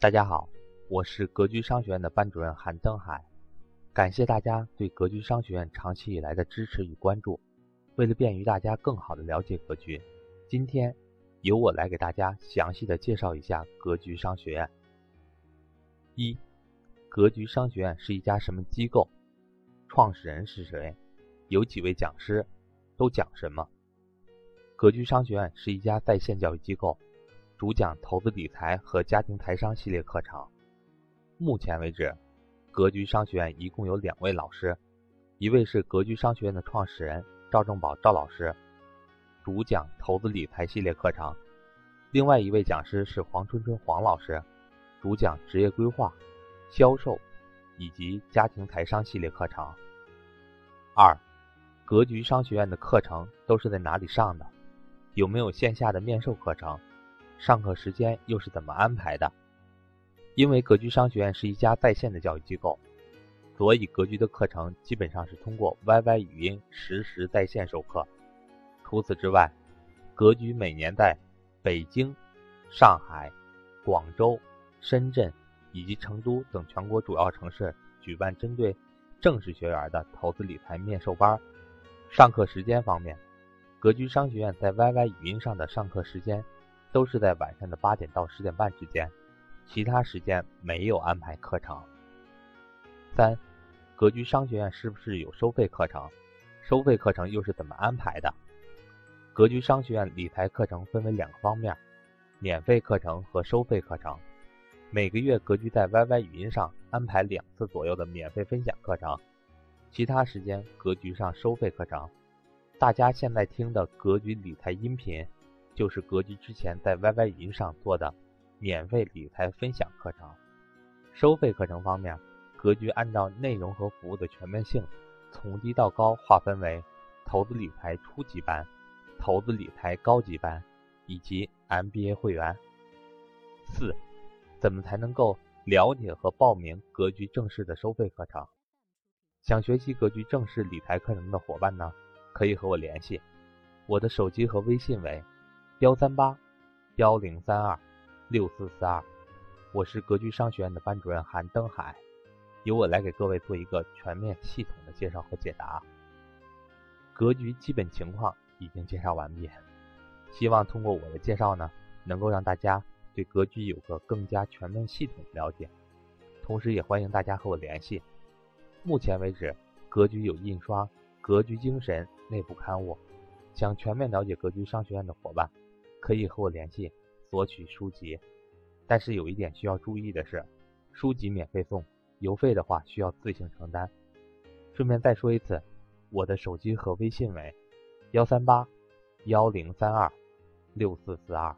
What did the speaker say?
大家好，我是格局商学院的班主任韩登海，感谢大家对格局商学院长期以来的支持与关注。为了便于大家更好的了解格局，今天由我来给大家详细的介绍一下格局商学院。一、格局商学院是一家什么机构？创始人是谁？有几位讲师？都讲什么？格局商学院是一家在线教育机构。主讲投资理财和家庭财商系列课程。目前为止，格局商学院一共有两位老师，一位是格局商学院的创始人赵正宝赵老师，主讲投资理财系列课程；另外一位讲师是黄春春黄老师，主讲职业规划、销售以及家庭财商系列课程。二，格局商学院的课程都是在哪里上的？有没有线下的面授课程？上课时间又是怎么安排的？因为格局商学院是一家在线的教育机构，所以格局的课程基本上是通过 YY 语音实时在线授课。除此之外，格局每年在北京、上海、广州、深圳以及成都等全国主要城市举办针对正式学员的投资理财面授班。上课时间方面，格局商学院在 YY 语音上的上课时间。都是在晚上的八点到十点半之间，其他时间没有安排课程。三，格局商学院是不是有收费课程？收费课程又是怎么安排的？格局商学院理财课程分为两个方面：免费课程和收费课程。每个月格局在 YY 语音上安排两次左右的免费分享课程，其他时间格局上收费课程。大家现在听的格局理财音频。就是格局之前在 YY 语音上做的免费理财分享课程，收费课程方面，格局按照内容和服务的全面性，从低到高划分为投资理财初级班、投资理财高级班以及 MBA 会员。四，怎么才能够了解和报名格局正式的收费课程？想学习格局正式理财课程的伙伴呢，可以和我联系，我的手机和微信为。幺三八幺零三二六四四二，我是格局商学院的班主任韩登海，由我来给各位做一个全面系统的介绍和解答。格局基本情况已经介绍完毕，希望通过我的介绍呢，能够让大家对格局有个更加全面系统的了解。同时，也欢迎大家和我联系。目前为止，格局有印刷《格局精神》内部刊物，想全面了解格局商学院的伙伴。可以和我联系索取书籍，但是有一点需要注意的是，书籍免费送，邮费的话需要自行承担。顺便再说一次，我的手机和微信为幺三八幺零三二六四四二。